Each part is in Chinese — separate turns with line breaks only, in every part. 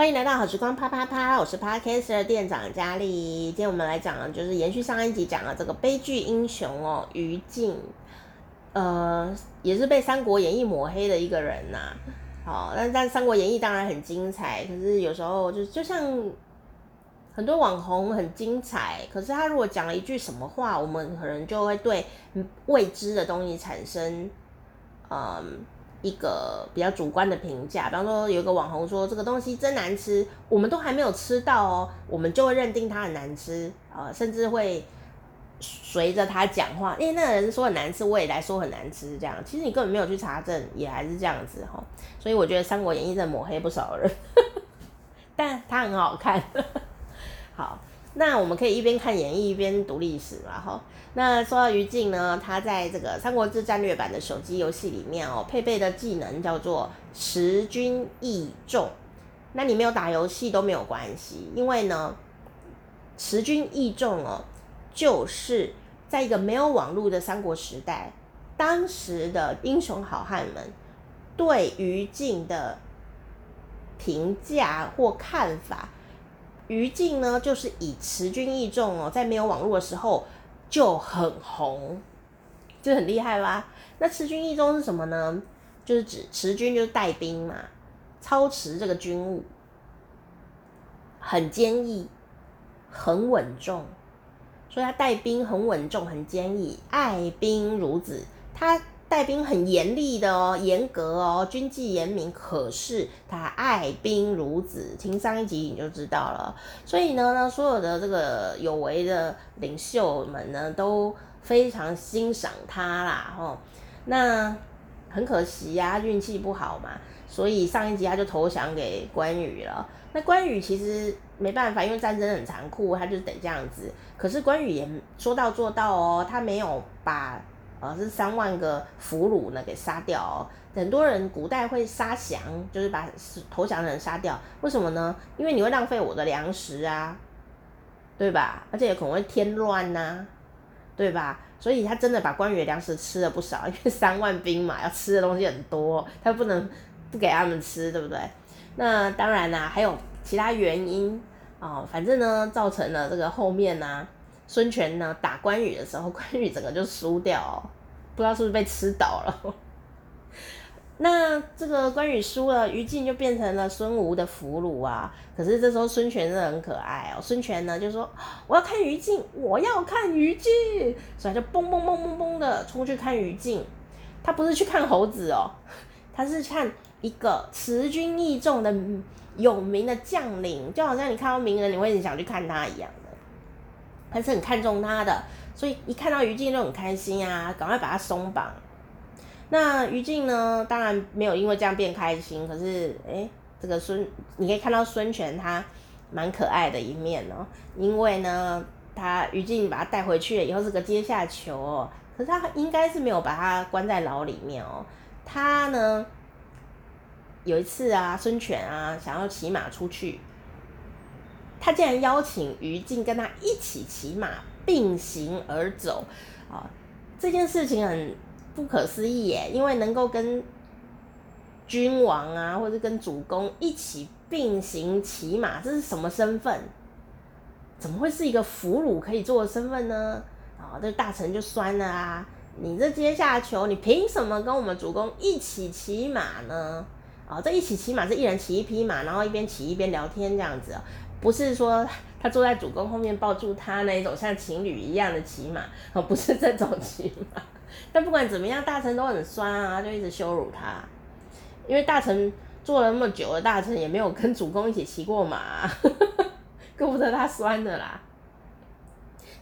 欢迎来到好时光啪啪啪，我是 Podcaster 店长佳丽。今天我们来讲的就是延续上一集讲的这个悲剧英雄哦，于禁，呃，也是被《三国演义》抹黑的一个人呐、好，但但《三国演义》当然很精彩，可是有时候就就像很多网红很精彩，可是他如果讲了一句什么话，我们可能就会对未知的东西产生，嗯。一个比较主观的评价，比方说有一个网红说这个东西真难吃，我们都还没有吃到哦，我们就会认定它很难吃啊、呃，甚至会随着他讲话，因为那个人说很难吃，我也来说很难吃，这样其实你根本没有去查证，也还是这样子哈。所以我觉得《三国演义》在抹黑不少人，但它很好看。好。那我们可以一边看演义一边读历史嘛，哈。那说到于禁呢，他在这个《三国志战略版》的手机游戏里面哦，配备的技能叫做持军易众。那你没有打游戏都没有关系，因为呢，持军易众哦，就是在一个没有网络的三国时代，当时的英雄好汉们对于禁的评价或看法。于禁呢，就是以持军易众哦，在没有网络的时候就很红，就很厉害吧？那持军易众是什么呢？就是指持军就是带兵嘛，操持这个军务，很坚毅，很稳重，所以他带兵很稳重，很坚毅，爱兵如子，他。带兵很严厉的哦，严格哦，军纪严明。可是他爱兵如子，听上一集你就知道了。所以呢，呢，所有的这个有为的领袖们呢，都非常欣赏他啦。吼，那很可惜呀，运气不好嘛，所以上一集他就投降给关羽了。那关羽其实没办法，因为战争很残酷，他就得这样子。可是关羽也说到做到哦，他没有把。呃，是三万个俘虏呢，给杀掉。很多人古代会杀降，就是把投降的人杀掉。为什么呢？因为你会浪费我的粮食啊，对吧？而且也可能会添乱呐，对吧？所以他真的把关羽的粮食吃了不少，因为三万兵嘛，要吃的东西很多，他不能不给他们吃，对不对？那当然啦，还有其他原因啊，哦，反正呢，造成了这个后面呢。孙权呢，打关羽的时候，关羽整个就输掉，不知道是不是被吃倒了。那这个关羽输了，于禁就变成了孙吴的俘虏啊。可是这时候孙权真的很可爱哦，孙权呢就说：“我要看于禁，我要看于禁。”所以就嘣嘣嘣嘣嘣的冲去看于禁。他不是去看猴子哦，他是看一个持军易众的有名的将领，就好像你看到名人，你会很想去看他一样。还是很看重他的，所以一看到于禁就很开心啊，赶快把他松绑。那于禁呢，当然没有因为这样变开心，可是诶，这个孙你可以看到孙权他蛮可爱的一面哦，因为呢，他于禁把他带回去了以后是个阶下囚哦，可是他应该是没有把他关在牢里面哦，他呢有一次啊，孙权啊想要骑马出去。他竟然邀请于禁跟他一起骑马并行而走，啊，这件事情很不可思议耶！因为能够跟君王啊，或者跟主公一起并行骑马，这是什么身份？怎么会是一个俘虏可以做的身份呢？啊，这大臣就酸了啊！你这阶下囚，你凭什么跟我们主公一起骑马呢？啊，这一起骑马是一人骑一匹马，然后一边骑一边聊天这样子。不是说他坐在主公后面抱住他那一种像情侣一样的骑马哦，不是这种骑马。但不管怎么样，大臣都很酸啊，就一直羞辱他。因为大臣做了那么久的大臣，也没有跟主公一起骑过马，怪不得他酸的啦。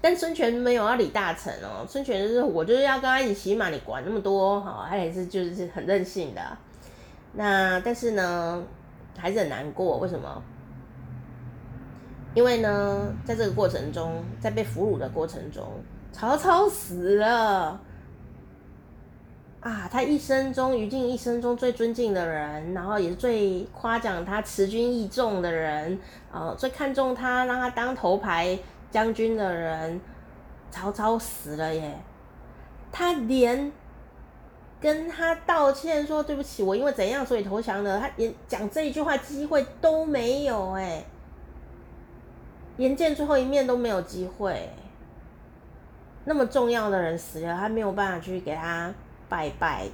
但孙权没有要理大臣哦，孙权就是我就是要跟他一起骑马，你管那么多哈，他也是就是很任性的。那但是呢，还是很难过，为什么？因为呢，在这个过程中，在被俘虏的过程中，曹操死了啊！他一生中，于禁一生中最尊敬的人，然后也是最夸奖他持军易众的人，啊，最看重他，让他当头牌将军的人，曹操死了耶！他连跟他道歉说对不起，我因为怎样所以投降的，他连讲这一句话机会都没有哎，连见最后一面都没有机会。那么重要的人死了，他没有办法去给他拜拜，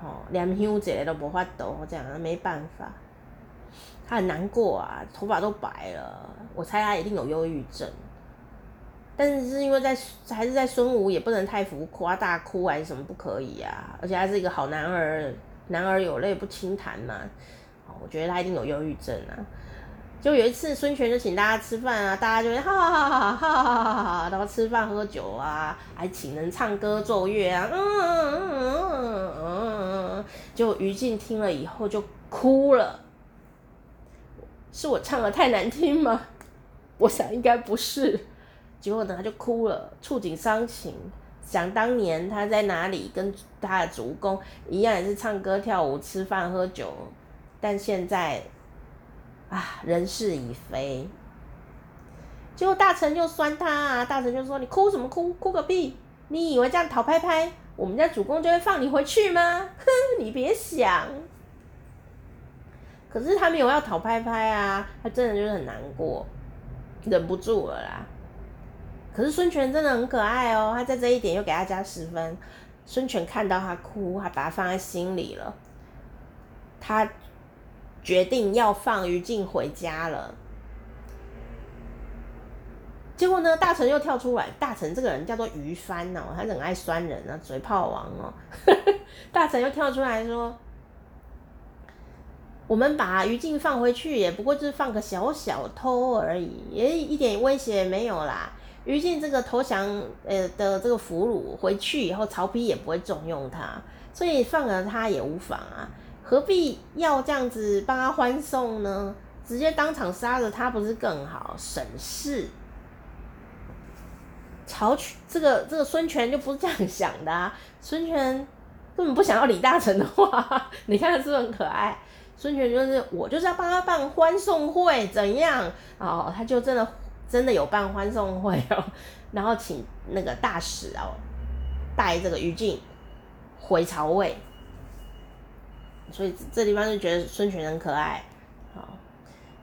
哦，连香节都无法度，这样没办法，他很难过啊，头发都白了，我猜他一定有忧郁症。但是是因为在还是在孙吴也不能太浮夸，大哭还是什么不可以啊？而且他是一个好男儿，男儿有泪不轻弹嘛。我觉得他一定有忧郁症啊。就有一次孙权就请大家吃饭啊，大家就会哈哈哈哈哈哈哈哈，然后吃饭喝酒啊，还请人唱歌奏乐啊，嗯嗯嗯嗯嗯嗯，就于禁听了以后就哭了。是我唱得太难听吗？我想应该不是。结果呢，他就哭了，触景伤情，想当年他在哪里跟他的主公一样，也是唱歌跳舞、吃饭喝酒，但现在啊，人事已非。结果大臣就酸他啊，大臣就说：“你哭什么哭？哭个屁！你以为这样讨拍拍，我们家主公就会放你回去吗？哼，你别想。”可是他没有要讨拍拍啊，他真的就是很难过，忍不住了啦。可是孙权真的很可爱哦，他在这一点又给他加十分。孙权看到他哭，还把他放在心里了。他决定要放于禁回家了。结果呢，大臣又跳出来。大臣这个人叫做于翻哦，他很爱酸人啊，嘴炮王哦。大臣又跳出来说：“我们把于禁放回去，也不过就是放个小小偷而已，也一点威胁也没有啦。”于禁这个投降呃的这个俘虏回去以后，曹丕也不会重用他，所以放了他也无妨啊，何必要这样子帮他欢送呢？直接当场杀了他不是更好，省事。曹权这个这个孙权就不是这样想的啊，孙权根本不想要李大成的话，你看他是不是很可爱？孙权就是我就是要帮他办欢送会，怎样？哦，他就真的。真的有办欢送会哦，然后请那个大使哦带这个于禁回曹魏，所以这地方就觉得孙权很可爱。好，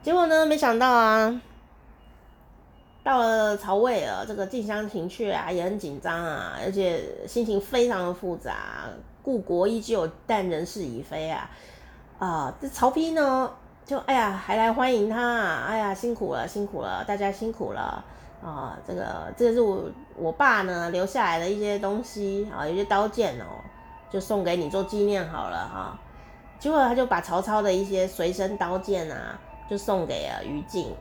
结果呢，没想到啊，到了曹魏了，这个近乡情怯啊，也很紧张啊，而且心情非常的复杂。故国依旧，但人事已非啊。啊，这曹丕呢？就哎呀，还来欢迎他！哎呀，辛苦了，辛苦了，大家辛苦了啊！这个这个是我我爸呢留下来的一些东西啊，有些刀剑哦，就送给你做纪念好了哈。结果他就把曹操的一些随身刀剑啊，就送给了于禁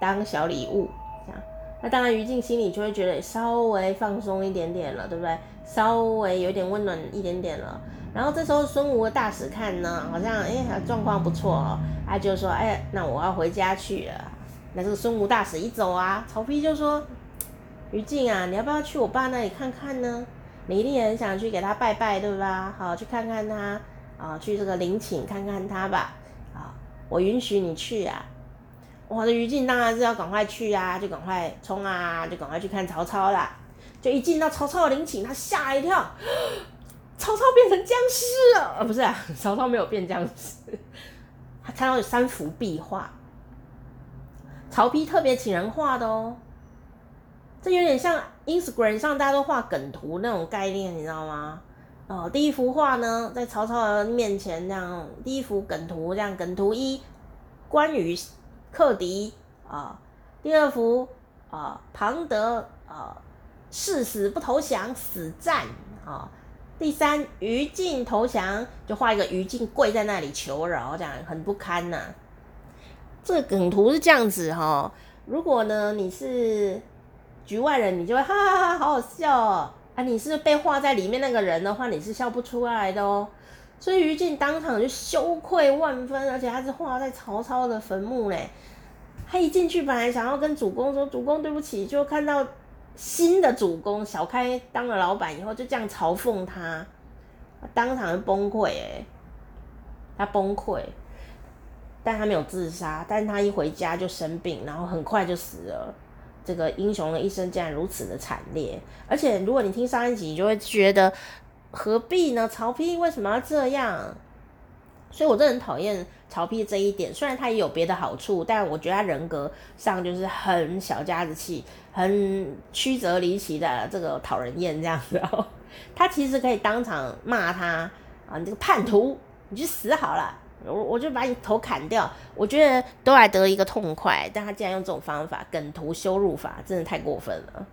当小礼物，这样。那当然，于禁心里就会觉得稍微放松一点点了，对不对？稍微有点温暖一点点了。然后这时候孙吴的大使看呢，好像哎状况不错哦，他就说哎，那我要回家去了。那这个孙吴大使一走啊，曹丕就说：于禁啊，你要不要去我爸那里看看呢？你一定也很想去给他拜拜，对吧？好，去看看他啊，去这个陵寝看看他吧。啊，我允许你去啊。我的于禁当然是要赶快去啊，就赶快冲啊，就赶快去看曹操啦。就一进到曹操的陵寝，他吓一跳。曹操变成僵尸了，啊，不是啊，曹操没有变僵尸，他看到有三幅壁画，曹丕特别请人画的哦，这有点像 Instagram 上大家都画梗图那种概念，你知道吗？哦，第一幅画呢，在曹操的面前这样，第一幅梗图这样，梗图一，关羽克敌啊，第二幅啊，庞德啊，誓死不投降，死战啊。第三，于禁投降，就画一个于禁跪在那里求饶，这样很不堪呐、这个梗图是这样子哈、哦，如果呢你是局外人，你就会哈哈哈，好好笑哦。啊，你是被画在里面那个人的话，你是笑不出来的哦。所以于禁当场就羞愧万分，而且他是画在曹操的坟墓嘞。他一进去，本来想要跟主公说：“主公，对不起。”就看到。新的主公小开当了老板以后，就这样嘲讽他，当场就崩溃哎，他崩溃，但他没有自杀，但他一回家就生病，然后很快就死了。这个英雄的一生竟然如此的惨烈，而且如果你听上一集，你就会觉得何必呢？曹丕为什么要这样？所以我真的很讨厌曹丕这一点。虽然他也有别的好处，但我觉得他人格上就是很小家子气，很曲折离奇的这个讨人厌这样子。他其实可以当场骂他啊，你这个叛徒，你去死好了，我我就把你头砍掉。我觉得都来得一个痛快，但他竟然用这种方法，梗图羞辱法，真的太过分了。